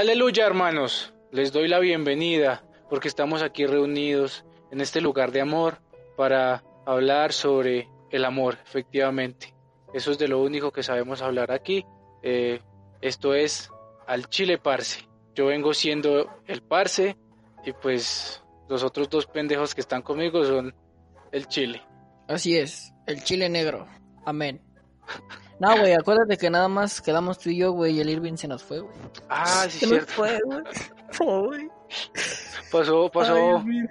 Aleluya, hermanos. Les doy la bienvenida porque estamos aquí reunidos en este lugar de amor para hablar sobre el amor, efectivamente. Eso es de lo único que sabemos hablar aquí. Eh, esto es al Chile Parse. Yo vengo siendo el Parse y pues los otros dos pendejos que están conmigo son el Chile. Así es, el Chile negro. Amén. No, güey, acuérdate que nada más quedamos tú y yo, güey, y el Irving se nos fue, güey. Ah, sí, Se nos cierto. fue, güey. Güey. Pasó, pasó. Ay.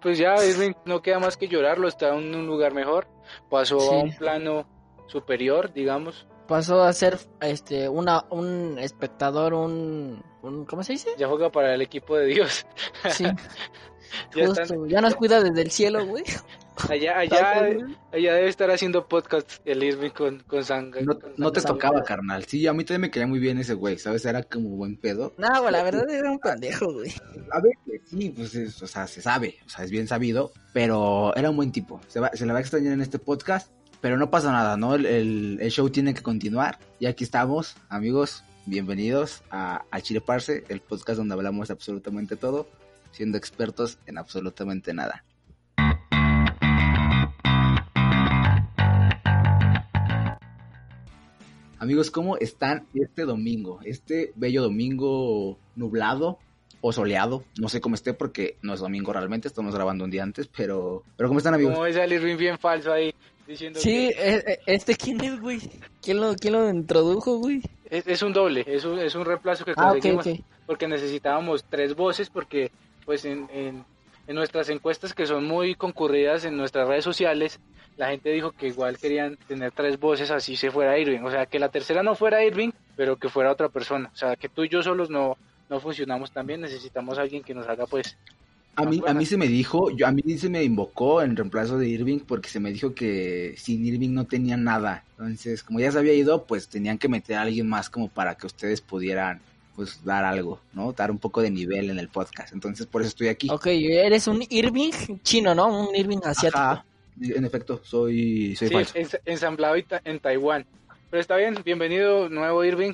Pues ya, Irving, no queda más que llorarlo, está en un lugar mejor. Pasó Sí. a un plano superior, digamos. Pasó a ser este una un espectador, un, un ¿cómo se dice? Ya juega para el equipo de Dios. Sí. Ya Justo, están- ya nos cuida desde el cielo, güey. Allá, allá, allá debe estar haciendo podcast el Irving con, con Sanga. No, con no te Sanga. tocaba, carnal. Sí, a mí también me caía muy bien ese güey, ¿sabes? Era como buen pedo. No, güey, la verdad era un pendejo, güey. A ver, sí, pues, es- o sea, se sabe, o sea, es bien sabido, pero era un buen tipo. Se, va- se le va a extrañar en este podcast, pero no pasa nada, ¿no? El, el- el show tiene que continuar. Y aquí estamos, amigos, bienvenidos a, a Chile Parse, el podcast donde hablamos de absolutamente todo, siendo expertos en absolutamente nada. Amigos, ¿cómo están este domingo? Este bello domingo nublado o soleado. No sé cómo esté porque no es domingo realmente, estamos grabando un día antes, pero... Pero ¿cómo están amigos? Como al Irving bien falso ahí, diciendo Sí, que eh, eh, este quién es, güey? ¿Quién lo quién lo introdujo, güey? es, es un doble, es un, es un reemplazo que Ah, conseguimos ok. porque necesitábamos tres voces porque pues en, en, en nuestras encuestas que son muy concurridas en nuestras redes sociales, la gente dijo que igual querían tener tres voces así se fuera Irving, o sea, que la tercera no fuera Irving, pero que fuera otra persona, o sea, que tú y yo solos no, no funcionamos tan bien, necesitamos a alguien que nos haga pues A mí, a mí se me dijo, yo, a mí se me invocó en reemplazo de Irving porque se me dijo que sin Irving no tenía nada. Entonces, como ya se había ido, pues tenían que meter a alguien más como para que ustedes pudieran pues dar algo, ¿no? Dar un poco de nivel en el podcast. Entonces, por eso estoy aquí. Ok, eres un Irving chino, ¿no? Un Irving asiático. Ajá. En efecto, soy, soy Sí, falso. ens- ensamblado en Taiwán. Pero está bien, bienvenido nuevo Irving.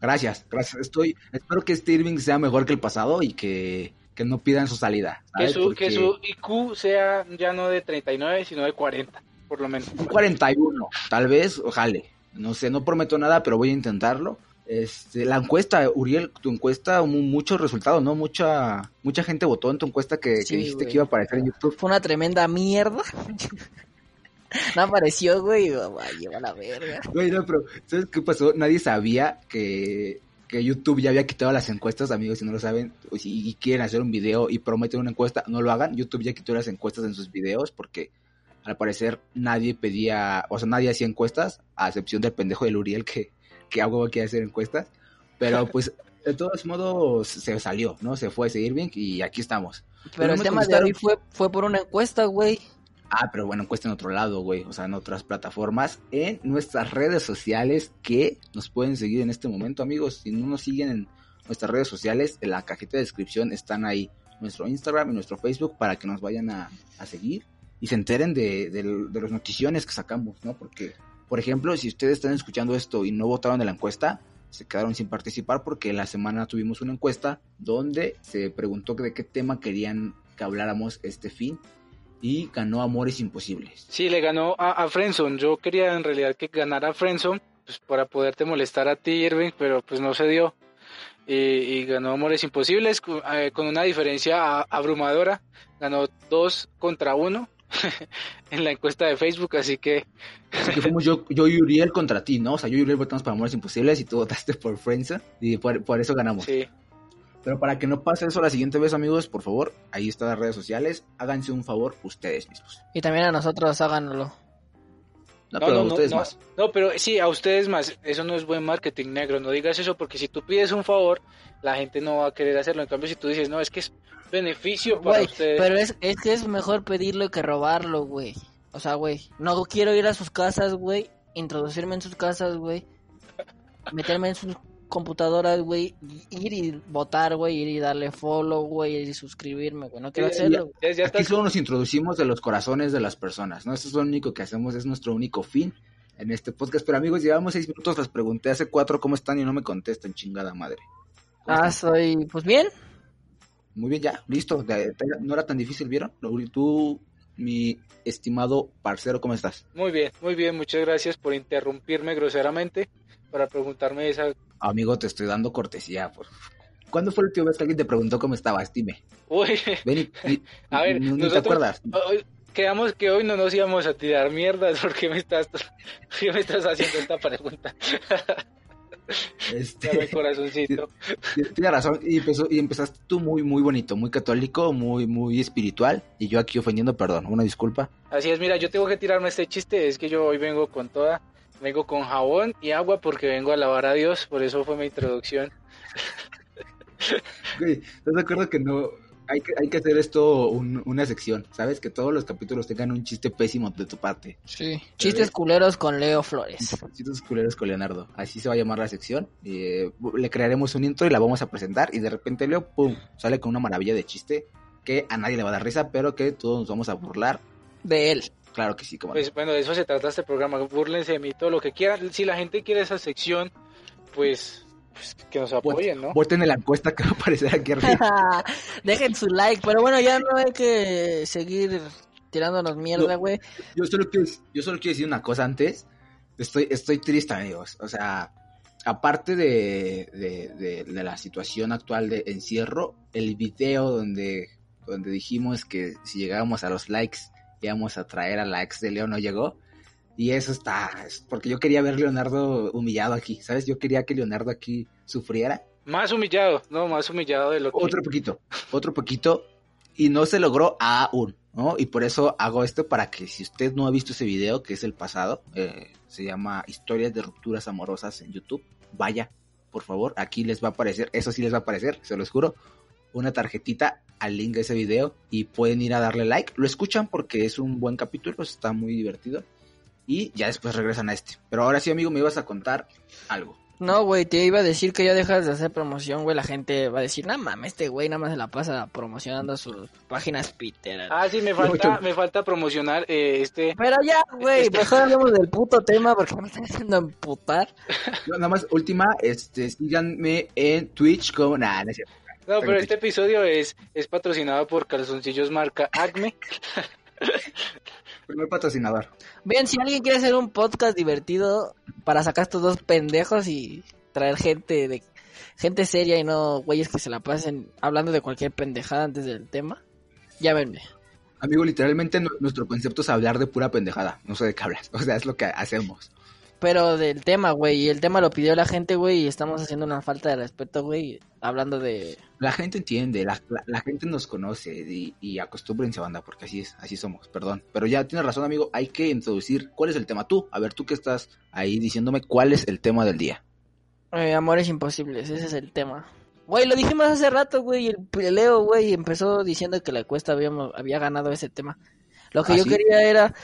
Gracias, gracias. Estoy, espero que este Irving sea mejor que el pasado y que, que no pidan su salida. Que su, Porque que su IQ sea ya no de 39, sino de 40, por lo menos. 41, tal vez, ojalá. No sé, no prometo nada, pero voy a intentarlo. Este, la encuesta, Uriel, tu encuesta, mu- muchos resultados, ¿no? Mucha, mucha gente votó en tu encuesta que, dijiste güey. que iba a aparecer en YouTube. Fue una tremenda mierda. no apareció, güey. y "Ay, lleva la verga. Güey, no, pero ¿sabes qué pasó? Nadie sabía que, que YouTube ya había quitado las encuestas, amigos, si no lo saben, o si y quieren hacer un video y prometen una encuesta, no lo hagan. YouTube ya quitó las encuestas en sus videos porque al parecer nadie pedía, o sea, nadie hacía encuestas, a excepción del pendejo del Uriel que, que hago que hacer encuestas. Pero pues, de todos modos, se salió, ¿no? Se fue ese Irving y aquí estamos. Pero no el tema de hoy fue, fue por una encuesta, güey. Ah, pero bueno, encuesta en otro lado, güey. O sea, en otras plataformas. En nuestras redes sociales que nos pueden seguir en este momento, amigos. Si no nos siguen en nuestras redes sociales, en la cajita de descripción están ahí nuestro Instagram y nuestro Facebook para que nos vayan a, a seguir y se enteren de, de, de las noticiones que sacamos, ¿no? Porque, por ejemplo, si ustedes están escuchando esto y no votaron en la encuesta, se quedaron sin participar porque la semana tuvimos una encuesta donde se preguntó de qué tema querían que habláramos este fin y ganó Amores Imposibles. Sí, le ganó a, a Frenson. Yo quería en realidad que ganara Frenson pues, para poderte molestar a ti, Irving, pero pues no se dio. Y, ganó Amores Imposibles con, eh, con una diferencia abrumadora. Ganó dos contra uno en la encuesta de Facebook, así que Así que fuimos yo, yo y Uriel contra ti, ¿no? O sea, yo y Uriel votamos para Amores Imposibles y tú votaste por Friendzone y por, por eso ganamos. sí. Pero para que no pase eso la siguiente vez, amigos, por favor, ahí están las redes sociales. Háganse un favor ustedes mismos. Y también a nosotros háganlo. No, No, pero no, no, ustedes no. más. No, pero sí, a ustedes más. Eso no es buen marketing negro. No digas eso porque si tú pides un favor, la gente no va a querer hacerlo. En cambio, si tú dices, no, es que es beneficio para ustedes. pero es, es que es mejor pedirlo que robarlo, güey. O sea, güey, no quiero ir a sus casas, güey, introducirme en sus casas, güey, meterme en sus computadoras, güey, ir y votar, güey, ir y darle follow, güey, y suscribirme, güey. No quiero hacerlo. Ya, ya Aquí solo nos introducimos de los corazones de las personas, ¿no? Eso es lo único que hacemos, es nuestro único fin en este podcast. Pero amigos, llevamos seis minutos, les pregunté hace cuatro cómo están y no me contestan, chingada madre. ¿Cómo Ah, están? soy, pues bien. Muy bien, ya, listo. De- de- No era tan difícil, ¿vieron? Tú, mi estimado parcero, ¿cómo estás? Muy bien, muy bien. Muchas gracias por interrumpirme groseramente para preguntarme esa. Amigo, te estoy dando cortesía. Por... ¿Cuándo fue la última vez que alguien te preguntó cómo estabas? Dime. Uy, Ven y, y- A ver, ni te acuerdas. hoy- quedamos que hoy no nos íbamos a tirar mierdas. ¿Por qué me estás, qué me estás haciendo esta pregunta? Este, Dame corazoncito. Tienes razón, y, empezó, y empezaste tú muy, muy bonito, muy católico, muy, muy espiritual, y yo aquí ofendiendo, perdón, una disculpa. Así es, mira, yo tengo que tirarme este chiste. Es que yo hoy vengo con toda. Vengo con jabón y agua porque vengo a alabar a Dios. Por eso fue mi introducción. Güey, ¿estás de acuerdo que no? Hay que, hay que hacer esto un- una sección, ¿sabes? Que todos los capítulos tengan un chiste pésimo de tu parte. Sí. Chistes culeros con Leo Flores. Chistes culeros con Leonardo. Así se va a llamar la sección. eh, le crearemos un intro y la vamos a presentar, y de repente Leo, pum, sale con una maravilla de chiste que a nadie le va a dar risa, pero que todos nos vamos a burlar. De él. Claro que sí, como Pues bueno, de eso se trata este programa. Búrlense de mí, todo lo que quieran. Si la gente quiere esa sección, pues, pues, que nos apoyen, ¿no? Voten en la encuesta que va a aparecer aquí arriba. Dejen su like, pero bueno, ya no hay que seguir tirándonos mierda, No. güey. Yo solo quiero, yo solo quiero decir una cosa antes. Estoy, estoy triste, amigos. O sea, aparte de, de, de- de la situación actual de encierro, el video donde, donde dijimos que si llegábamos a los likes íbamos a traer a la ex de Leo no llegó. Y eso está, es porque yo quería ver a Leonardo humillado aquí, ¿sabes? Yo quería que Leonardo aquí sufriera. Más humillado, no, más humillado de lo que... Otro poquito, otro poquito, y no se logró aún, ¿no? Y por eso hago esto para que si usted no ha visto ese video, que es el pasado, eh, se llama Historias de Rupturas Amorosas en YouTube, vaya, por favor, aquí les va a aparecer, eso sí les va a aparecer, se los juro, una tarjetita al link de ese video y pueden ir a darle like, lo escuchan porque es un buen capítulo, está muy divertido. Y ya después regresan a este. Pero ahora sí, amigo, me ibas a contar algo. No, güey, te iba a decir que ya dejas de hacer promoción, güey. La gente va a decir, no mames, este güey nada más se la pasa promocionando sus páginas Peter. Ah, sí, me falta, me falta promocionar eh, este... Pero ya, güey, mejor hablemos del puto tema porque me están haciendo emputar. No, nada más, última, este, síganme en Twitch como... Nah, no es cierto. No, pero este episodio es, es patrocinado por calzoncillos marca Acme. Primer patrocinador. Bien, si alguien quiere hacer un podcast divertido para sacar estos dos pendejos y traer gente de gente seria y no güeyes que se la pasen hablando de cualquier pendejada antes del tema, llámenme. Amigo, literalmente nu- nuestro concepto es hablar de pura pendejada. No sé de qué hablas. O sea, es lo que hacemos. Pero del tema, güey, y el tema lo pidió la gente, güey, y estamos haciendo una falta de respeto, güey, hablando de... La gente entiende, la, la- la gente nos conoce y, y acostúmbrense, banda, porque así es, así somos, perdón. Pero ya tienes razón, amigo, hay que introducir cuál es el tema. Tú, a ver, tú que estás ahí diciéndome cuál es el tema del día. eh, amores imposibles, ese es el tema. Güey, lo dijimos hace rato, güey, y el Leo, güey, empezó diciendo que la cuesta habíamos, había ganado ese tema. Lo que ¿Ah, yo sí? quería era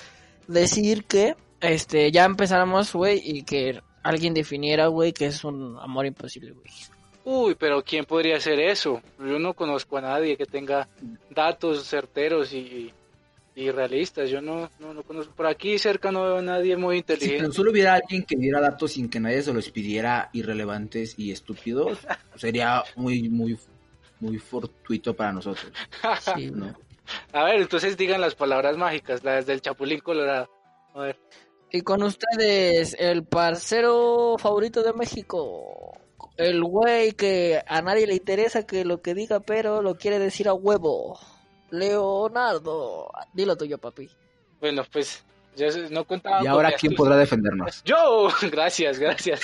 decir que, este, ya empezáramos, güey, y que alguien definiera, güey, que es un amor imposible, güey. Uy, pero ¿quién podría hacer eso? Yo no conozco a nadie que tenga datos certeros y, y realistas. Yo no, no, no conozco. Por aquí cerca no veo a nadie muy Si inteligente. tan solo hubiera alguien que diera datos sin que nadie se los pidiera irrelevantes y estúpidos, sería muy, muy, muy fortuito para nosotros, Sí. ¿no? A ver, entonces digan las palabras mágicas, las del Chapulín Colorado. A ver. Y con ustedes, el parcero favorito de México. El güey que a nadie le interesa que lo que diga, pero lo quiere decir a huevo. Leonardo. Dilo tuyo, papi. Bueno, pues se- no contaba. Y ahora, ¿quién podrá defendernos? Yo, gracias, gracias.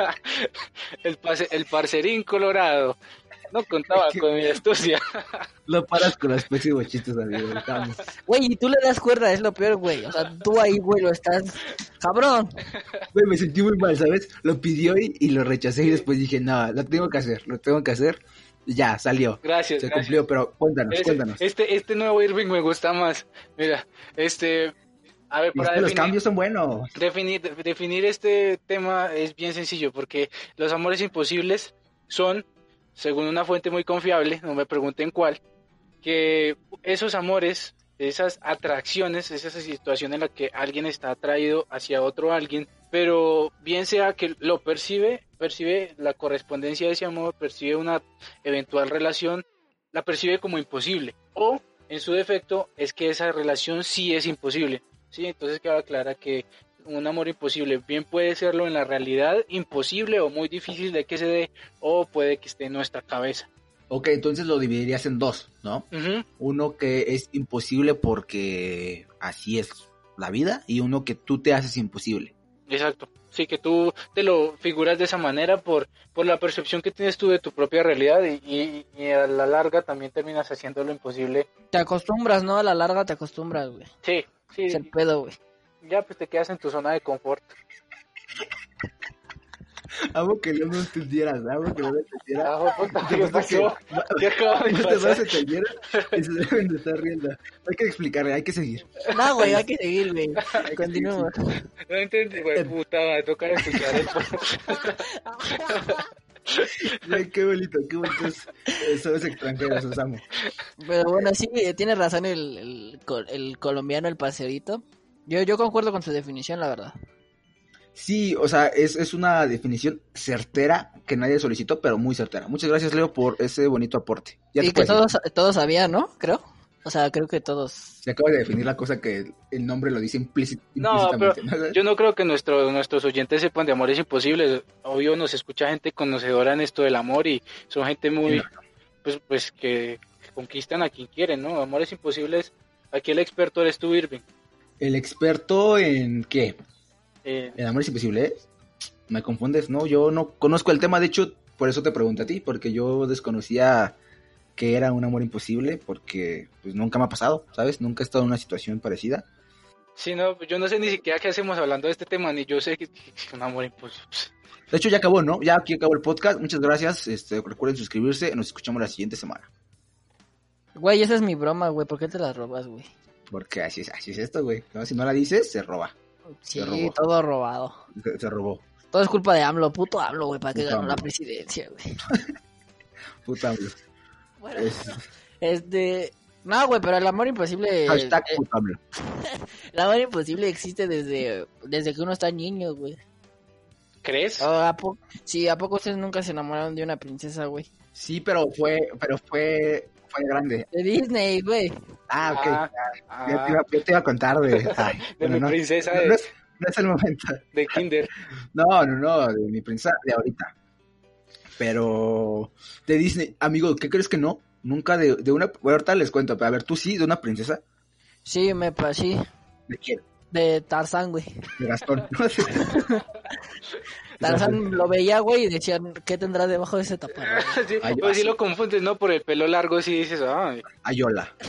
el, parce- el parcerín colorado. No contaba con mi astucia. Lo paras con los pésimos chistes, amigo. Güey, y tú le das cuerda, es lo peor, güey. O sea, tú ahí, güey, lo estás... Cabrón. Güey, me sentí muy mal, ¿sabes? Lo pidió y, y lo rechacé y después dije, no, lo tengo que hacer, lo tengo que hacer. Y ya, salió. Gracias, Se gracias. cumplió, pero cuéntanos, Ese- cuéntanos. Este, este nuevo Irving me gusta más. Mira, este, a ver, para es que los cambios son buenos. definir, definir este tema es bien sencillo, porque los amores imposibles son, según una fuente muy confiable, no me pregunten cuál, que esos amores, esas atracciones, es esa situación en la que alguien está atraído hacia otro alguien, pero bien sea que lo percibe, percibe la correspondencia de ese amor, percibe una eventual relación, la percibe como imposible. O, en su defecto, es que esa relación sí es imposible. ¿sí? Entonces queda clara que un amor imposible bien puede serlo en la realidad, imposible o muy difícil de que se dé, o puede que esté en nuestra cabeza. Ok, entonces lo dividirías en dos, ¿no? Uno que es imposible porque así es la vida y uno que tú te haces imposible. Exacto. Sí, que tú te lo figuras de esa manera por, por la percepción que tienes tú de tu propia realidad y, y- y a la larga también terminas haciendo lo imposible. Te acostumbras, ¿no? A la larga te acostumbras, güey. Sí, sí, Es el pedo, güey. Ya pues te quedas en tu zona de confort. Amo que no me entendieras, amo que no me entendieras. Ah, puta, ¿qué pasó? ¿Qué acaba de No te vas a pasar? entender y se deben de estar riendo. Hay que explicarle, hay que seguir. No, güey, hay que seguir, güey. Continuemos. No entendí, güey, puta, me toca escuchar esto. Ay, qué bonito, qué bonitos eh, son los extranjeros, los amo. Pero bueno, sí, tiene razón el, el, col- el colombiano, el paseadito. Yo, yo concuerdo con su definición, la verdad. Sí, o sea, es, es una definición certera que nadie solicitó, pero muy certera. Muchas gracias, Leo, por ese bonito aporte. Ya y que todos, todos sabían, ¿no? Creo. O sea, creo que todos. Se acaba de definir la cosa que el nombre lo dice implícit- No, pero implícitamente. ¿no? yo no creo que nuestro, nuestros oyentes sepan de amores imposibles. Obvio, nos escucha gente conocedora en esto del amor y son gente muy, pues, pues que, que conquistan a quien quieren, ¿no? Amores imposibles. Aquí el experto eres tú, Irving. El experto en qué? Eh, ¿En amores imposibles? Me confundes, no, yo no conozco el tema, de hecho, por eso te pregunto a ti, porque yo desconocía que era un amor imposible, porque pues nunca me ha pasado, ¿sabes? Nunca he estado en una situación parecida. sí, no, yo no sé ni siquiera qué hacemos hablando de este tema, ni yo sé que que es un amor imposible. De hecho, ya acabó, ¿no? Ya aquí acabó el podcast. Muchas gracias. Este, recuerden suscribirse. Nos escuchamos la siguiente semana. Güey, esa es mi broma, güey. ¿Por qué te la robas, güey? Porque así es, así es esto, güey. ¿no? Si no la dices, se roba. Sí, Se robó. todo robado. Se, se robó. Todo es culpa de AMLO, puto AMLO, güey, para que Puto ganó la AMLO. presidencia, güey. Puta, güey. Bueno, Es- este... No, güey, pero el amor imposible... hashtag eh, puta, güey. el amor imposible existe desde, desde que uno está niño, güey. ¿Crees? ¿O ¿A poco? Sí, ¿a poco ustedes nunca se enamoraron de una princesa, güey? Sí, pero fue, pero fue, fue grande. De Disney, güey. Ah, ok. Ah, Yo, ah, te iba, yo te iba a contar de... Ay, de bueno, mi no, princesa no, de, no es, no es el momento. de Kinder. No, no, no, de mi princesa de ahorita. Pero de Disney, amigo, ¿qué crees que no? Nunca de, de una... Bueno, ahorita les cuento, pero a ver, ¿tú sí, de una princesa? Sí, me pasé. ¿De quién? De Tarzán, güey. De Gastón. Tarzán lo veía, güey, y decían, ¿qué tendrá debajo de ese taparrabo? Sí, pues así. lo confundes, ¿no? Por el pelo largo, sí dices, ay, Ayola.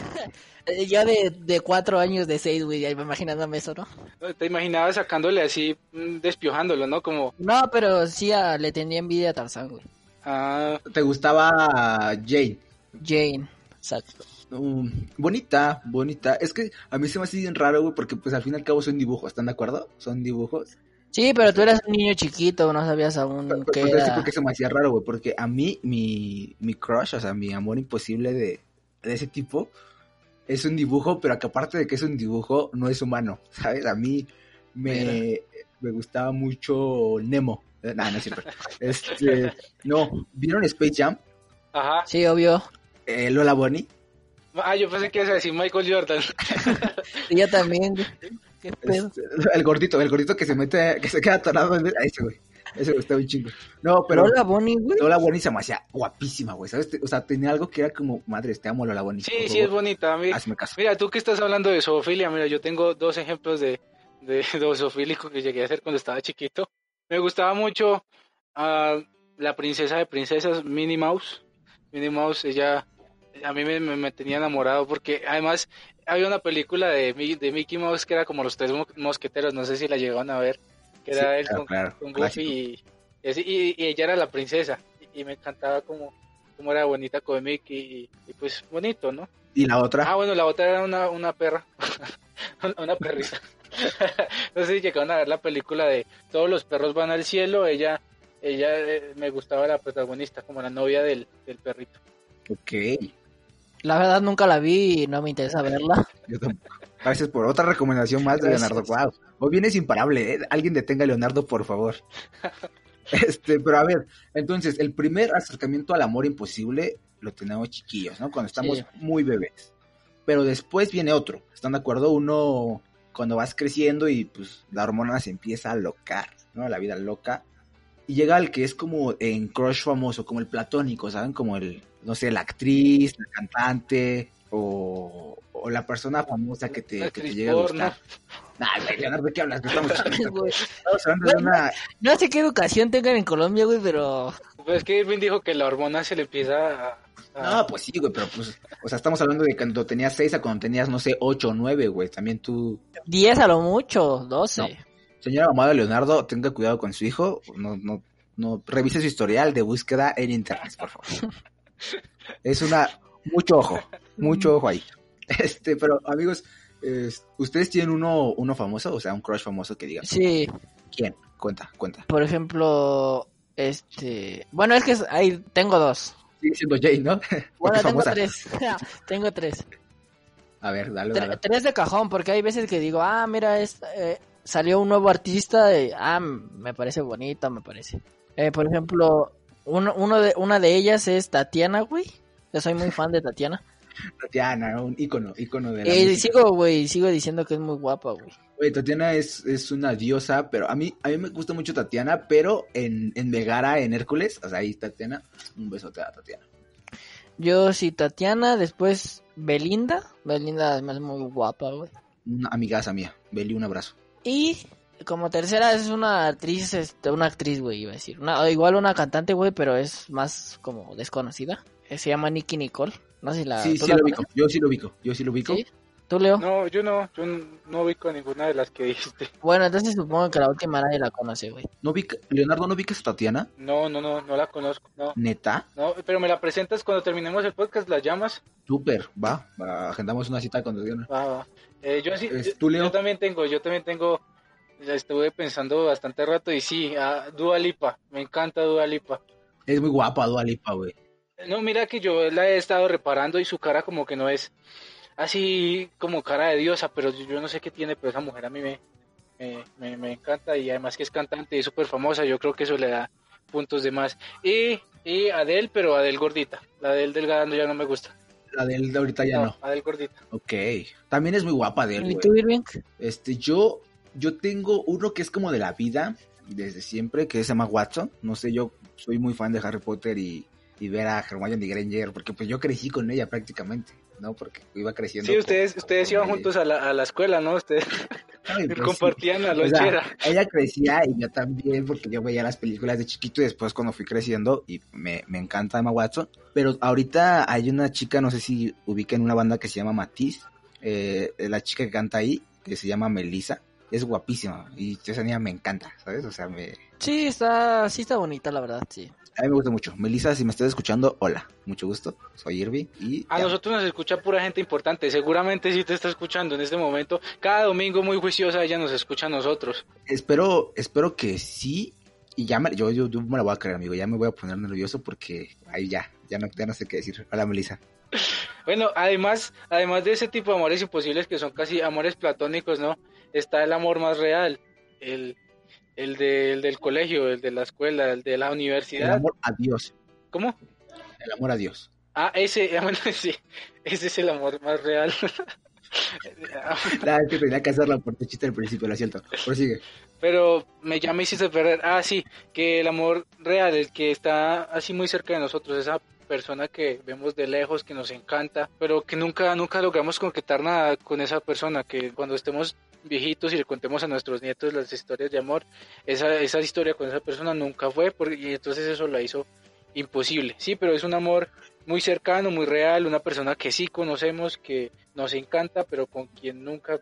Ya de, de cuatro años de seis, güey, ya imaginándome eso, ¿no? te imaginabas sacándole así, mm, despiojándolo, ¿no? Como, No, pero sí le tenía envidia a Tarzán, güey. ah, ¿Te gustaba Jane? Jane, exacto. Um, bonita, bonita. Es que a mí se me hace bien raro, güey, porque pues al fin y al cabo son dibujos, ¿están de acuerdo? Son dibujos. Sí, pero tú eras un niño chiquito, no sabías aún Pues, qué es que era. porque se me hacía raro, güey, porque a mí, mi, mi crush, o sea, mi amor imposible de, de ese tipo, es un dibujo, pero que aparte de que es un dibujo, no es humano, ¿sabes? A mí me, me gustaba mucho Nemo. Eh, nah, no es cierto. Este, no, ¿vieron Space Jam? ajá. Sí, obvio. Eh, Lola Bonnie. Ah, yo pensé que ibas a decir Michael Jordan. Yo también. ¿Qué pedo? Este, el gordito, el gordito que se mete, que se queda atorado en ese, güey. Ese me gustaba un chingo. No, pero Lola Bonnie, güey. Lola Bonnie se me hacía guapísima, güey, ¿sabes? O sea, tenía algo que era como, madre, te amo Lola Bonnie. Sí, sí, favor, es bonita. a mí- Hazme caso. Mira, tú que estás hablando de zoofilia, mira, yo tengo dos ejemplos de, de, de zoofílico que llegué a hacer cuando estaba chiquito. Me gustaba mucho ah, la princesa de princesas, Minnie Mouse. Minnie Mouse, ella a mí me, me, me tenía enamorado porque además había una película de, de Mickey Mouse que era como los tres mo- mosqueteros, no sé si la llegaron a ver, que era él claro, con, claro, con. Goofy y, ella era la princesa y, y me encantaba como, como era bonita con Mickey y, y pues bonito, ¿no? Y la otra, Ah, bueno, la otra era una, una perra, una- una perrita. no sé si llegaron a ver la película de Todos los perros van al cielo, ella ella eh, me gustaba la protagonista como la novia del, del perrito. ok. La verdad nunca la vi y no me interesa verla. Yo tampoco. Gracias por otra recomendación más de. Leonardo. Wow. Hoy vienes imparable, ¿eh? Alguien detenga a Leonardo, por favor. Este, pero a ver, entonces, el primer acercamiento al amor imposible lo tenemos chiquillos, ¿no? Cuando estamos Sí. muy bebés. Pero después viene otro. ¿Están de acuerdo? Uno, cuando vas creciendo y pues la hormona se empieza a locar, ¿no? La vida loca. Y llega al que es como en crush famoso, como el platónico, ¿saben? Como el, no sé, la actriz, la cantante o, o la persona famosa que te, que te llega a gustar. Güey, Leonardo, ¿de qué hablas? Estamos, hablando de una... No sé qué educación tengan en Colombia, güey, pero Pues es que Irving dijo que la hormona se le empieza a... No, pues sí, güey, pero pues, o sea, estamos hablando de cuando tenías seis a cuando tenías, no sé, ocho o nueve, güey. También tú, 10 a lo mucho, 12. No. señora mamá de Leonardo, tenga cuidado con su hijo. No, no, no, revise su historial de búsqueda en internet, por favor. Es una, mucho ojo, mucho ojo ahí. Este, pero amigos, eh, ¿ustedes tienen uno, uno famoso? O sea, un crush famoso que digan. Sí, ¿Quién? Cuenta, cuenta. por ejemplo, este... Bueno, es que ahí tengo dos. Sigue siendo Jane, ¿no? Bueno, tengo tres. tengo tres. A ver, dale, dale. tres de cajón, porque hay veces que digo, ah, mira, es, eh, salió un nuevo artista, y, ah, me parece bonito, me parece. Eh, por ejemplo, uno, uno de, una de ellas es Tatiana, güey. Yo soy muy fan de Tatiana. Tatiana, un ícono, ícono de la Eh, música. sigo, güey, sigo diciendo que es muy guapa, güey. Oye, Tatiana es, es una diosa, pero a mí, a mí me gusta mucho Tatiana, pero en, en Megara, en Hércules, o sea, ahí Tatiana, un besote a Tatiana. Yo sí, Tatiana, después Belinda. Belinda además es muy guapa, güey. Una amigaza mía, Beli, un abrazo. Y como tercera es una actriz, este, una actriz, güey, iba a decir. Una, igual una cantante, güey, pero es más como desconocida. Eh, Se llama Nicky Nicole. No sé si la... sí, ¿tú sí la lo ubico, yo sí lo ubico, yo sí lo ubico. ¿Sí? ¿Tú, Leo? No, yo no, yo no ubico ninguna de las que dijiste. Bueno, entonces supongo que la última nadie la conoce, güey. ¿No ubica- Leonardo, ¿no ubicas a Tatiana? No, no, no, no la conozco, no. ¿Neta? No, pero me la presentas cuando terminemos el podcast, la llamas. Súper, va, va, agendamos una cita con Tatiana. Va, va. Eh, yo, sí, Es yo- tú, Leo. yo también tengo, yo también tengo, la estuve pensando bastante rato y sí, a Dua Lipa, me encanta Dua Lipa. Es muy guapa Dua Lipa, güey. No, mira que yo la he estado reparando y su cara como que no es así como cara de diosa, pero yo no sé qué tiene, pero esa mujer a mí me, me, me- me encanta y además que es cantante y súper famosa, yo creo que eso le da puntos de más. Y, y Adele, pero Adele gordita, la Adele delgada ya no me gusta. La de él de ahorita ya no. Adele gordita. Ok. También es muy guapa de él, ¿Y tú, Irving? Este, yo, yo tengo uno que es como de la vida, desde siempre, que se llama Watson. No sé, yo soy muy fan de Harry Potter y, y ver a Hermione Granger, porque pues yo crecí con ella prácticamente, ¿no? Porque iba creciendo. Sí, con- ustedes, ustedes con iban ella. juntos a la, a la escuela, ¿no? Ustedes Ay, pues, sí. compartían la O sea, lonchera. ella crecía y yo también, porque yo veía las películas de chiquito y después cuando fui creciendo, y me, me encanta Emma Watson. Pero ahorita hay una chica, no sé si ubica en una banda que se llama Matiz, eh, la chica que canta ahí, que se llama Melissa, es guapísima y esa niña me encanta, ¿sabes? O sea, me, Sí, está, sí está bonita, la verdad, sí. a mí me gusta mucho. Melissa, si me estás escuchando, hola, mucho gusto, soy Irvi y... A nosotros nos escucha pura gente importante. Seguramente sí te está escuchando en este momento. Cada domingo muy juiciosa ella nos escucha a nosotros. Espero, espero que sí. Y ya me, yo, yo, yo me la voy a creer, amigo. Ya me voy a poner nervioso porque ahí ya, ya no, ya no sé qué decir. Hola, Melissa. Bueno, además, además de ese tipo de amores imposibles que son casi amores platónicos, ¿no? Está el amor más real, el, el, de- el del colegio, el de la escuela, el de la El universidad. amor a Dios. ¿Cómo? El amor a Dios. Ah, ese, ah, bueno, sí, ese es el amor más real. La vez que tenía que por tu chiste al principio, lo siento. Prosigue. Pero me ya me hiciste perder. Ah, sí, que el amor real, el que está así muy cerca de nosotros, esa persona que vemos de lejos, que nos encanta, pero que nunca, nunca logramos concretar nada con esa persona, que cuando estemos viejitos y le contemos a nuestros nietos las historias de amor, esa, esa historia con esa persona nunca fue, porque, y entonces eso la hizo imposible, sí, pero es un amor muy cercano, muy real, una persona que sí conocemos, que nos encanta, pero con quien nunca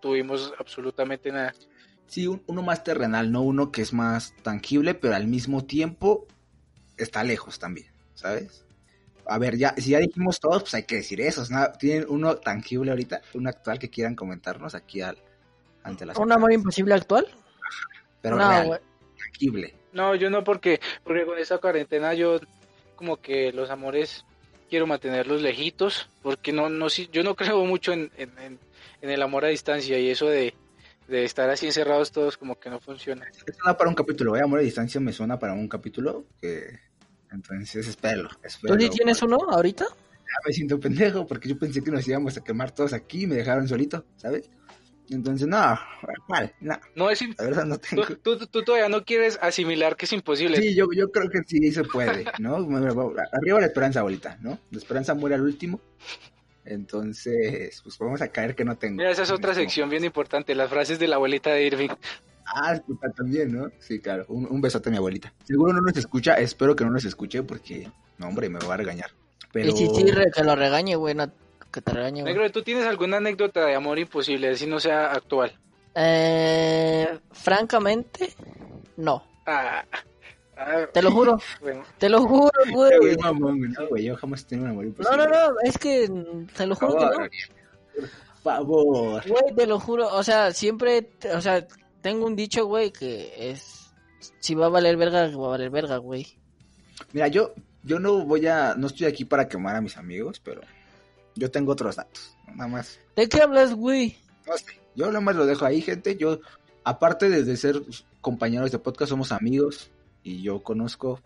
tuvimos absolutamente nada. Sí, un- uno más terrenal, no uno que es más tangible, pero al mismo tiempo está lejos también, ¿sabes? A ver, ya, si ya dijimos todos, pues hay que decir eso. ¿no? ¿Tienen uno tangible ahorita? ¿Un actual que quieran comentarnos aquí al, ante las ¿Un amor imposible actual? Pero no, real, güey. tangible. No, yo no porque, porque con esta cuarentena yo como que los amores quiero mantenerlos lejitos, porque no, no, sí- yo no creo mucho en, en, en- en el amor a distancia y eso de, de estar así encerrados todos como que no funciona. Da para un capítulo, ¿eh? Amor a distancia me suena para un capítulo que... Entonces, espéralo, ¿Tú espéralo. sí tienes uno ahorita? Ya me siento pendejo porque yo pensé que nos íbamos a quemar todos aquí y me dejaron solito, ¿sabes? Entonces, no, mal, no, No es la verdad no tengo... tú, tú, tú todavía no quieres asimilar que es imposible. Sí, yo, yo creo que sí se puede, ¿no? Arriba la esperanza, abuelita, ¿no? La esperanza muere al último. Entonces, pues vamos a caer que no tengo. Mira, esa es otra sección bien importante, las frases de la abuelita de Irving. Ah, escucha también, ¿no? Sí, claro. Un, un besote a mi abuelita. Seguro no nos escucha, espero que no nos escuche porque, no, hombre, me va a regañar. Pero... Y si sí, que lo regañe, güey, no- que te regañe, güey. Negro, ¿tú tienes alguna anécdota de amor imposible, así no sea actual? Eh, francamente, no. Ah, ah, Te lo juro, bueno. te lo juro, Güey, güey. mamón, no, güey, yo jamás he tenido un amor No, imposible. no, no, es que te lo Por juro que no. por favor. Güey, te lo juro, o sea, siempre, o sea, tengo un dicho, güey, que es, si va a valer verga, va a valer verga, güey. Mira, yo, yo no voy a, no estoy aquí para quemar a mis amigos, pero yo tengo otros datos, nada más. ¿De qué hablas, güey? No sé, yo nada más lo dejo ahí, gente. Yo, aparte de, de ser compañeros de podcast, somos amigos y yo conozco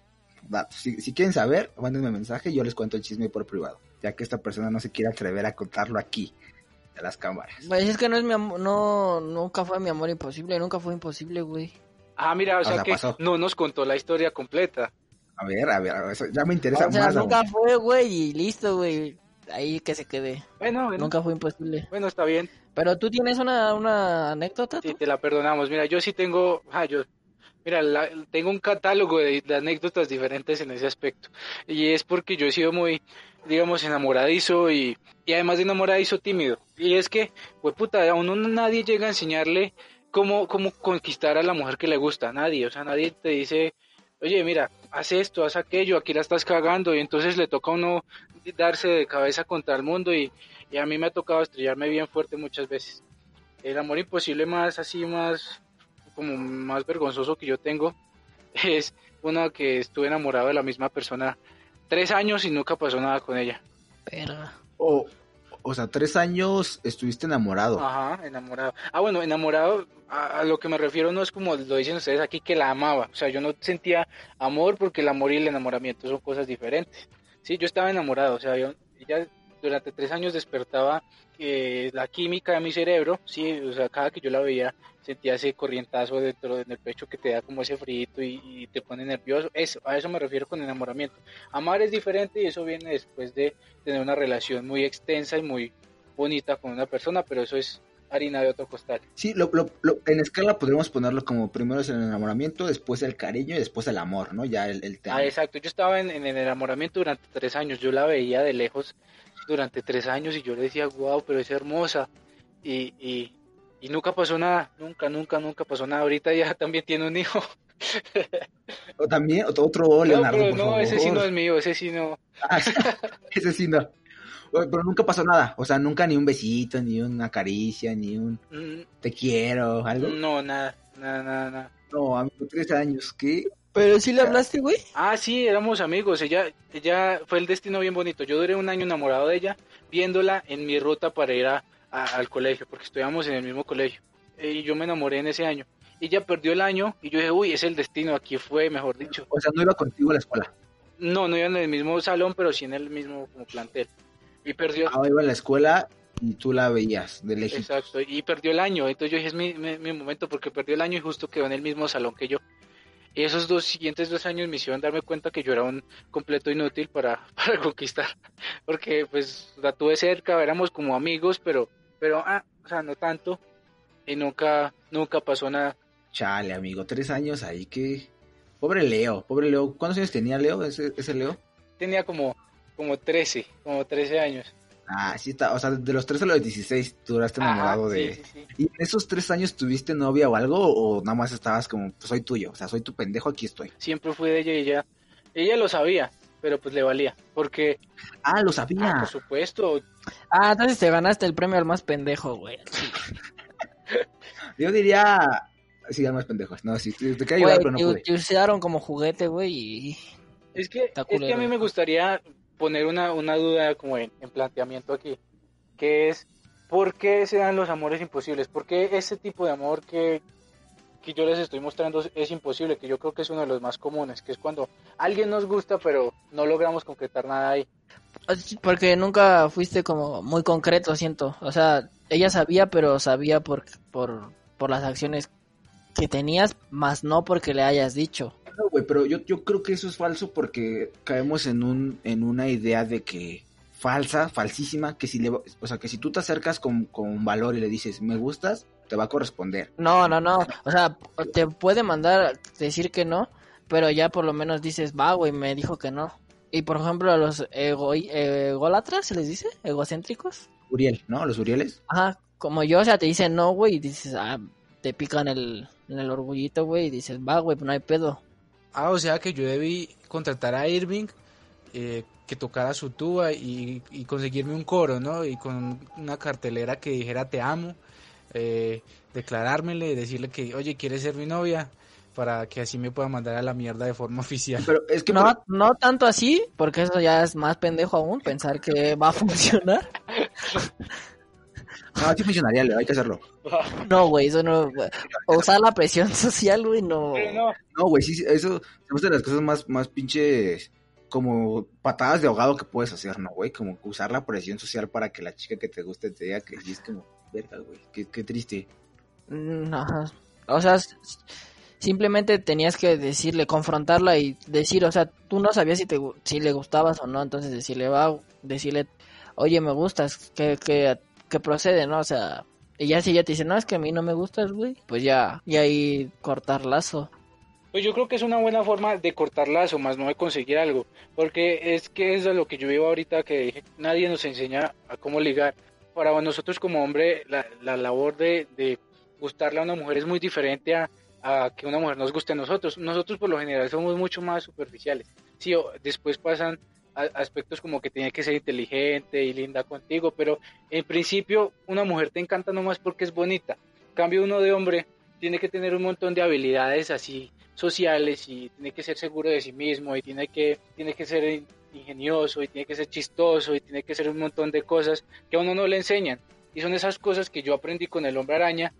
datos. Si, si quieren saber, mándenme mensaje y yo les cuento el chisme por privado, ya que esta persona no se quiere atrever a contarlo aquí, de las cámaras. Pues es que no es mi amor, no, nunca fue mi amor imposible, nunca fue imposible, güey. Ah, mira, o O sea sea, que pasó. no nos contó la historia completa. A ver, a ver, a ver, eso ya me interesa O sea, más. nunca fue, güey, y listo, güey. Ahí que se quede. Bueno, bueno, Nunca fue imposible. bueno, está bien. Pero tú tienes una, una anécdota, Sí, ¿tú? te la perdonamos. Mira, yo sí tengo, ah, yo, mira, la- tengo un catálogo de, de anécdotas diferentes en ese aspecto. Y es porque yo he sido muy, digamos, enamoradizo y, y además de enamoradizo tímido. Y es que, pues puta, a uno nadie llega a enseñarle cómo, cómo conquistar a la mujer que le gusta. Nadie, o sea, nadie te dice, oye, mira, haz esto, haz aquello, aquí la estás cagando. Y entonces le toca a uno darse de cabeza contra el mundo y, y a mí me ha tocado estrellarme bien fuerte muchas veces. El amor imposible más así, más como más vergonzoso que yo tengo es uno que estuve enamorado de la misma persona tres años y nunca pasó nada con ella. Verga. O, o sea, tres años estuviste enamorado. Ajá, enamorado. Ah, bueno, enamorado, a, lo que me refiero no es como lo dicen ustedes aquí que la amaba. O sea, yo no sentía amor porque el amor y el enamoramiento son cosas diferentes. Sí, yo estaba enamorado, o sea, yo, ella durante tres años despertaba eh, la química de mi cerebro, sí, o sea, cada que yo la veía sentía ese corrientazo dentro del pecho que te da como ese frío y, y te pone nervioso. Eso, a eso me refiero con enamoramiento. Amar es diferente y eso viene después de tener una relación muy extensa y muy bonita con una persona, pero eso es harina de otro costal. Sí, lo, lo- lo- en escala podríamos ponerlo como primero es el enamoramiento, después el cariño y después el amor, ¿no? Ya el, el tema. Ah, exacto. Yo estaba en, en el enamoramiento durante tres años. Yo la veía de lejos durante tres años y yo le decía, wow, pero es hermosa. Y, y, y nunca pasó nada. Nunca, nunca, nunca pasó nada. Ahorita ya también tiene un hijo. O también, otro, no, Leonardo, pero por no, favor. ese sí no es mío. Ese sí no. Ah, ese sí no. Pero nunca pasó nada, o sea, nunca ni un besito, ni una caricia, ni un Mm, te quiero, algo. No, nada, nada, nada, nada. No, amigo, tres años, ¿qué? Pero sí le hablaste, güey. Ah, sí, éramos amigos. Ella, ella fue el destino bien bonito. Yo duré un año enamorado de ella, viéndola en mi ruta para ir a, a- al colegio, porque estudiamos en el mismo colegio. Eh, Y yo me enamoré en ese año. Y ella perdió el año y yo dije, uy, es el destino, aquí fue, mejor dicho. O sea, no iba contigo a la escuela. No, no iba en el mismo salón, pero sí en el mismo como plantel. Y perdió, Ah, iba a la escuela y tú la veías de lejos. exacto, y perdió el año. Entonces yo dije, es mi, mi, mi momento porque perdió el año y justo quedó en el mismo salón que yo. Y esos dos siguientes dos años me hicieron darme cuenta que yo era un completo inútil para, para conquistar. Porque pues la tuve cerca, éramos como amigos, pero, pero, ah, o sea, no tanto. Y nunca, nunca pasó nada. Chale, amigo, tres años ahí que... Pobre Leo, pobre Leo. ¿Cuántos años tenía Leo, ese, ese Leo? Tenía como, como 13, como 13 años. Ah, sí está, o sea, de los 13 a los 16 duraste Ajá, enamorado sí, de... sí, sí. ¿Y en esos tres años tuviste novia o algo? ¿O nada más estabas como, pues soy tuyo? O sea, soy tu pendejo, aquí estoy. Siempre fui de ella y ella, ella lo sabía, pero pues le valía. Porque, Ah, lo ah, sabía. por supuesto, Ah, entonces te ganaste el premio al más pendejo, güey. Yo diría... Sí, ya más pendejos. No, sí, te, te quería ayudar, pero no te, pude. te usaron como juguete, güey, y... Es que, es que a mí me gustaría poner una, una duda como en, en planteamiento aquí, que es, ¿por qué se dan los amores imposibles? ¿Por qué ese tipo de amor que, que yo les estoy mostrando es imposible? Que yo creo que es uno de los más comunes, que es cuando alguien nos gusta pero no logramos concretar nada ahí. Porque nunca fuiste como muy concreto, siento. O sea, ella sabía, pero sabía por, por, por las acciones que tenías, más no porque le hayas dicho. No, güey, pero yo, yo creo que eso es falso porque caemos en un en una idea de que falsa, falsísima, que si le, o sea, que si tú te acercas con, con valor y le dices, me gustas, te va a corresponder. No, no, no. O sea, te puede mandar decir que no, pero ya por lo menos dices, va, güey, me dijo que no. Y por ejemplo, a los ego, ególatras, ¿se les dice? Egocéntricos. Uriel, ¿no? Los Urieles. Ajá, como yo, o sea, te dicen no, güey, y dices, ah, te pican el, en el orgullito, güey, y dices, va, güey, pues no hay pedo. Ah, o sea que yo debí contratar a Irving, eh, que tocara su tuba y, y conseguirme un coro, ¿no? Y con una cartelera que dijera te amo, eh, declarármele, decirle que, oye, ¿quieres ser mi novia? Para que así me pueda mandar a la mierda de forma oficial. Pero es que No, no tanto así, porque eso ya es más pendejo aún, pensar que va a funcionar. no, sí funcionaría, Leo, hay que hacerlo. No, güey, eso no. Usar la presión social, güey, no. No, No, güey, sí, sí, eso hace de las cosas más, más pinches como patadas de ahogado que puedes hacer, ¿no, güey? Como usar la presión social para que la chica que te guste te diga que sí es como, verga, güey, qué, qué triste. Mm, Ajá. O sea, simplemente tenías que decirle, confrontarla y decir, o sea, tú no sabías si te si le gustabas o no, entonces decirle, va, decirle, oye, me gustas, que, que, que procede, ¿no? O sea, y ya si ella te dice, no, es que a mí no me gustas, güey, pues ya, y ahí cortar lazo. Pues yo creo que es una buena forma de cortar lazo, más no de conseguir algo. Porque es que es de lo que yo vivo ahorita, que nadie nos enseña a cómo ligar. Para nosotros como hombre, la, la labor de, gustarle a una mujer es muy diferente a, que una mujer nos guste a nosotros. Nosotros por lo general somos mucho más superficiales. Sí, después pasan aspectos como que tiene que ser inteligente y linda contigo, pero en principio una mujer te encanta nomás porque es bonita. Cambio uno de hombre tiene que tener un montón de habilidades así sociales y tiene que ser seguro de sí mismo y tiene que, tiene que ser in- ingenioso y tiene que ser chistoso y tiene que ser un montón de cosas que a uno no le enseñan. Y son esas cosas que yo aprendí con el hombre araña.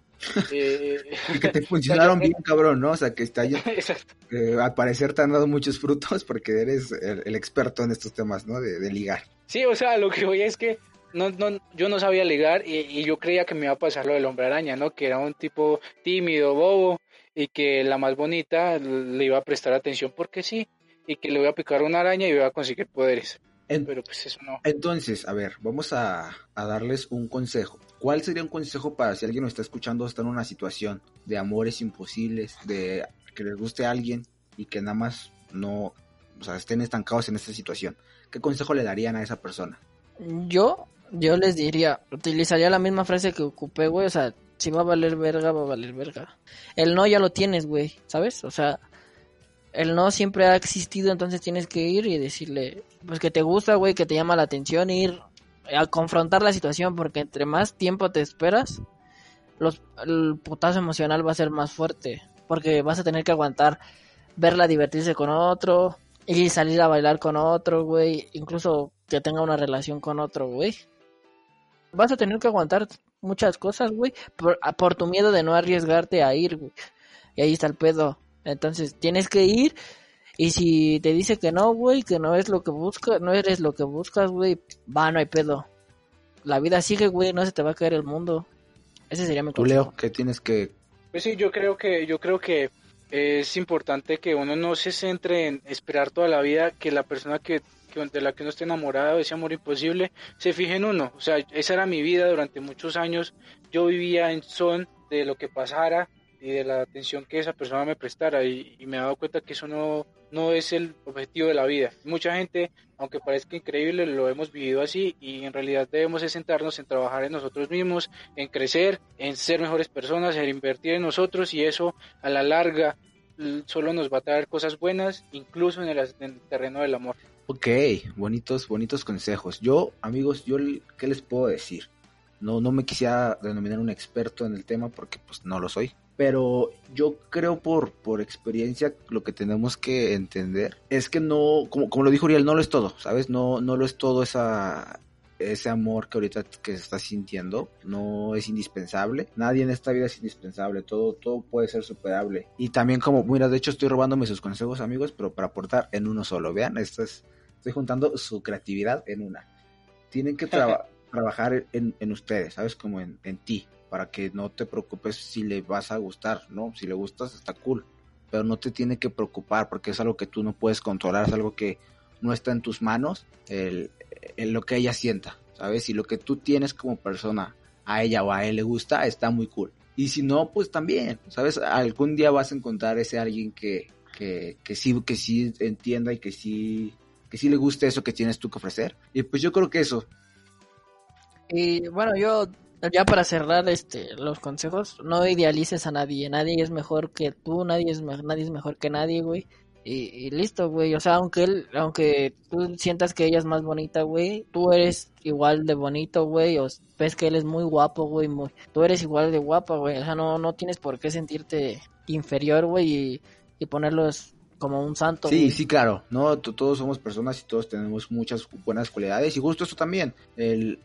Eh, Y que te funcionaron bien, cabrón, ¿no? O sea, que está exacto. que al parecer te han dado muchos frutos porque eres el, el experto en estos temas, ¿no? De, de ligar. Sí, o sea, lo que voy es que no, no, yo no sabía ligar y, y yo creía que me iba a pasar lo del hombre araña, ¿no? Que era un tipo tímido, bobo y que la más bonita le iba a prestar atención porque sí y que le voy a picar una araña y iba a conseguir poderes. En- Pero pues eso no. entonces, a ver, vamos a, a darles un consejo. ¿Cuál sería un consejo para si alguien nos está escuchando, está en una situación de amores imposibles, de que les guste a alguien y que nada más no, o sea, estén estancados en esta situación? ¿Qué consejo le darían a esa persona? Yo, yo les diría, utilizaría la misma frase que ocupé, güey, o sea, si va a valer verga, va a valer verga. El no ya lo tienes, güey, ¿sabes? O sea, el no siempre ha existido, entonces tienes que ir y decirle, pues que te gusta, güey, que te llama la atención, ir a confrontar la situación, porque entre más tiempo te esperas, los, el putazo emocional va a ser más fuerte, porque vas a tener que aguantar verla divertirse con otro y salir a bailar con otro, güey, incluso que tenga una relación con otro, güey. Vas a tener que aguantar muchas cosas, güey, por, por tu miedo de no arriesgarte a ir, güey. Y ahí está el pedo. Entonces, tienes que ir y si te dice que no, güey, que no es lo que buscas, no eres lo que buscas, güey, va, no hay pedo. La vida sigue, güey, no se te va a caer el mundo. Ese sería mi Tú, consejo. Leo, ¿qué tienes que...? Pues sí, yo creo que, yo creo que es importante que uno no se centre en esperar toda la vida que la persona que, que- de la que uno esté enamorado, ese amor imposible, se fije en uno. O sea, esa era mi vida durante muchos años. Yo vivía en son de lo que pasara y de la atención que esa persona me prestara y, y me he dado cuenta que eso no, no es el objetivo de la vida. Mucha gente, aunque parezca increíble, lo hemos vivido así y en realidad debemos sentarnos en trabajar en nosotros mismos, en crecer, en ser mejores personas, en invertir en nosotros y eso a la larga solo nos va a traer cosas buenas, incluso en el, en el terreno del amor. Ok, bonitos, bonitos consejos. Yo, amigos, yo, ¿qué les puedo decir? No, no me quisiera denominar un experto en el tema porque pues no lo soy. Pero yo creo por, por experiencia lo que tenemos que entender es que no, como, como lo dijo Uriel, no lo es todo, ¿sabes? No, no lo es todo esa, ese amor que ahorita que se está sintiendo no es indispensable. Nadie en esta vida es indispensable. Todo, todo puede ser superable. Y también como, mira, de hecho estoy robándome sus consejos, amigos, pero para aportar en uno solo. Vean, esto es, estoy juntando su creatividad en una. Tienen que traba- trabajar en, en ustedes, ¿sabes? Como en, en ti, para que no te preocupes si le vas a gustar, ¿no? Si le gustas, está cool. Pero no te tiene que preocupar porque es algo que tú no puedes controlar, es algo que no está en tus manos, el, lo que ella sienta, ¿sabes? Si lo que tú tienes como persona a ella o a él le gusta, está muy cool. Y si no, pues también, ¿sabes? Algún día vas a encontrar ese alguien que, que, que sí, que sí entienda y que sí, que sí le guste eso que tienes tú que ofrecer. Y pues yo creo que eso, Y bueno, yo ya para cerrar este los consejos, no idealices a nadie, nadie es mejor que tú, nadie es nadie es mejor que nadie, güey. Y, y listo, güey. O sea, aunque él, aunque tú sientas que ella es más bonita, güey, tú eres igual de bonito, güey. O ves que él es muy guapo, güey. Muy, tú eres igual de guapa, güey. O sea, no, no tienes por qué sentirte inferior, güey, y, y ponerlos como un santo. Sí, güey. sí, claro, ¿no? Todos somos personas y todos tenemos muchas buenas cualidades y justo eso también, el,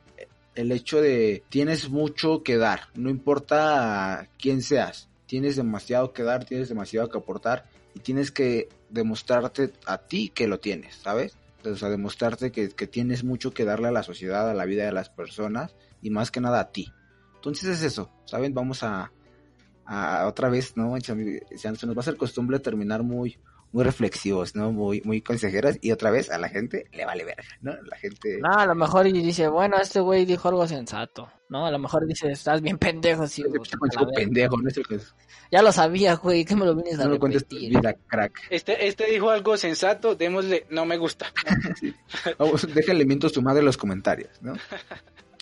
el hecho de tienes mucho que dar, no importa quién seas, tienes demasiado que dar, tienes demasiado que aportar y tienes que demostrarte a ti que lo tienes, ¿sabes? O sea, demostrarte que, que tienes mucho que darle a la sociedad, a la vida de las personas y más que nada a ti. Entonces es eso, ¿saben? Vamos a, a otra vez, ¿no? Se nos va a hacer costumbre terminar muy, muy reflexivos, ¿no? Muy, muy consejeros y otra vez a la gente le vale verga, ¿no? La gente... No, a lo mejor y dice, bueno, este güey dijo algo sensato, ¿no? A lo mejor dice, estás bien pendejo, sí, pendejo, no es que... Ya lo sabía, güey, que me lo vienes a No lo cuentes tu repetir. vida, crack. Este, este dijo algo sensato, démosle, no me gusta. Vamos, déjenle miento a su madre en los comentarios, ¿no?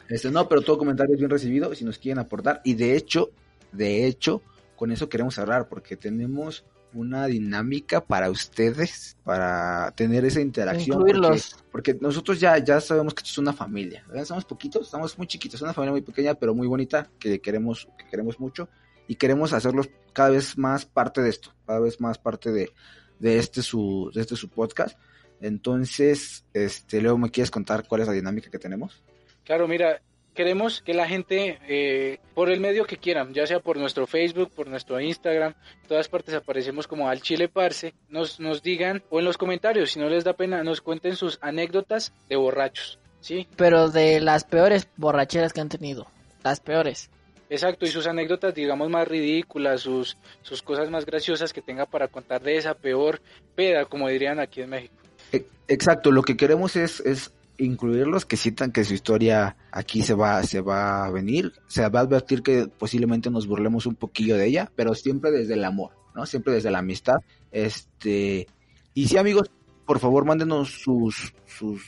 Este, no, pero todo comentario es bien recibido si nos quieren aportar. Y de hecho, de hecho, con eso queremos cerrar porque tenemos una dinámica para ustedes, para tener esa interacción. Porque, Incluirlos. porque nosotros ya, ya sabemos que esto es una familia. ¿verdad? Somos poquitos, estamos muy chiquitos, es una familia muy pequeña, pero muy bonita, que queremos, que queremos mucho. Y queremos hacerlos cada vez más parte de esto, cada vez más parte de, de este su, de este su podcast. Entonces, este, luego me quieres contar cuál es la dinámica que tenemos. Claro, mira, queremos que la gente, eh, por el medio que quieran, ya sea por nuestro Facebook, por nuestro Instagram, en todas partes aparecemos como al Chile Parce, nos, nos digan, o en los comentarios, si no les da pena, nos cuenten sus anécdotas de borrachos, ¿sí? Pero de las peores borracheras que han tenido. Las peores. Exacto, y sus anécdotas, digamos, más ridículas, sus, sus cosas más graciosas que tenga para contar de esa peor peda, como dirían aquí en México. E- Exacto, lo que queremos es, es incluirlos, que sientan que su historia aquí se va, se va a venir, se va a advertir que posiblemente nos burlemos un poquillo de ella, pero siempre desde el amor, ¿no? Siempre desde la amistad. Este, y sí, amigos, por favor, mándenos sus, sus,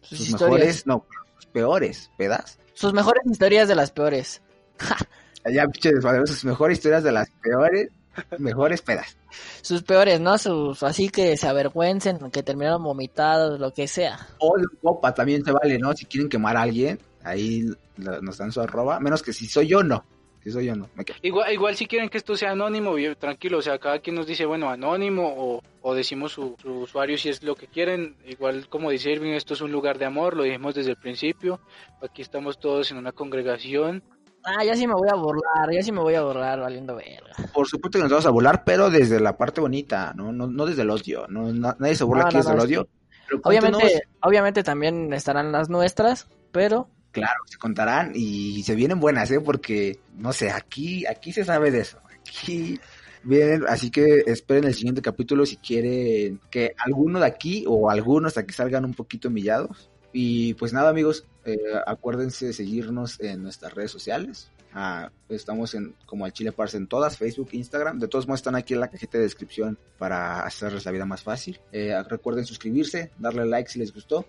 Sus, mejores, no, sus peores pedas. Sus mejores historias de las peores. Ya, pinche desmadre, sus mejores historias de las peores, mejores pedas. Sus peores, ¿no? Sus, así que se avergüencen, que terminaron vomitados, lo que sea. O de copa también se vale, ¿no? Si quieren quemar a alguien, ahí nos dan su arroba, menos que si soy yo, no. Si soy yo, no. Me quedo. Igual, igual si quieren que esto sea anónimo, bien, tranquilo, o sea, cada quien nos dice, bueno, anónimo o, o decimos su, su usuario si es lo que quieren. Igual como dice Irving, esto es un lugar de amor, lo dijimos desde el principio. Aquí estamos todos en una congregación. Ah, ya sí me voy a burlar, ya sí me voy a burlar valiendo verga. Por supuesto que nos vamos a volar, pero desde la parte bonita, ¿no? No, no desde el odio. No, na- nadie se burla No, aquí no, desde no, el odio. Pero Obviamente, obviamente también estarán las nuestras, pero claro, se contarán y se vienen buenas, ¿eh? Porque, no sé, aquí, aquí se sabe de eso. Aquí vienen, así que esperen el siguiente capítulo si quieren que alguno de aquí o algunos aquí salgan un poquito humillados. Y pues nada, amigos, eh, acuérdense de seguirnos en nuestras redes sociales. Ah, estamos en como al Chile Parse en todas, Facebook, Instagram. De todos modos están aquí en la cajita de descripción para hacerles la vida más fácil. Eh, recuerden suscribirse, darle like si les gustó.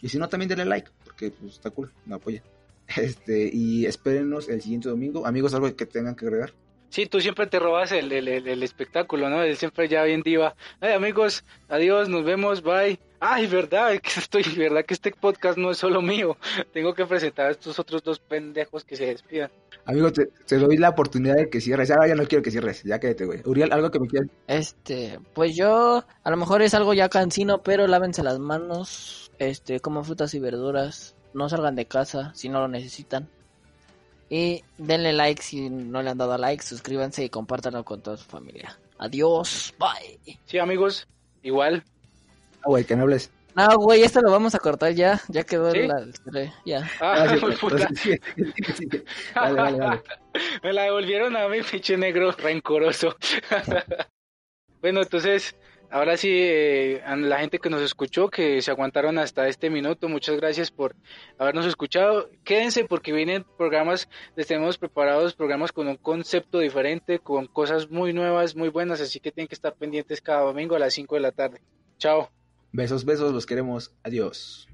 Y si no, también denle like, porque pues, está cool, me apoya. Este, y espérenos el siguiente domingo. Amigos, algo que tengan que agregar. Sí, tú siempre te robas el, el, el, espectáculo, ¿no? Él siempre ya bien diva. Ay, amigos, adiós, nos vemos, bye. Ay, verdad, que estoy, verdad que este podcast no es solo mío. Tengo que presentar a estos otros dos pendejos que se despidan. Amigo, te, doy la oportunidad de que cierres. Ahora ya no quiero que cierres, ya quédate, güey. Uriel, algo que me quieras. Este, pues yo, a lo mejor es algo ya cansino, pero lávense las manos, este, como frutas y verduras. No salgan de casa si no lo necesitan. Y denle like si no le han dado like, suscríbanse y compártanlo con toda su familia. Adiós, bye. Sí, amigos, igual. Ah, güey, que no hables. No, güey, esto lo vamos a cortar ya. Ya quedó la. Ya. Ah, ah puta. Me la devolvieron a mí, pinche negro rencoroso. bueno, entonces, ahora sí, eh, a la gente que nos escuchó, que se aguantaron hasta este minuto, muchas gracias por habernos escuchado. Quédense porque vienen programas, les tenemos preparados programas con un concepto diferente, con cosas muy nuevas, muy buenas, así que tienen que estar pendientes cada domingo a las 5 de la tarde. Chao. Besos, besos, los queremos. Adiós.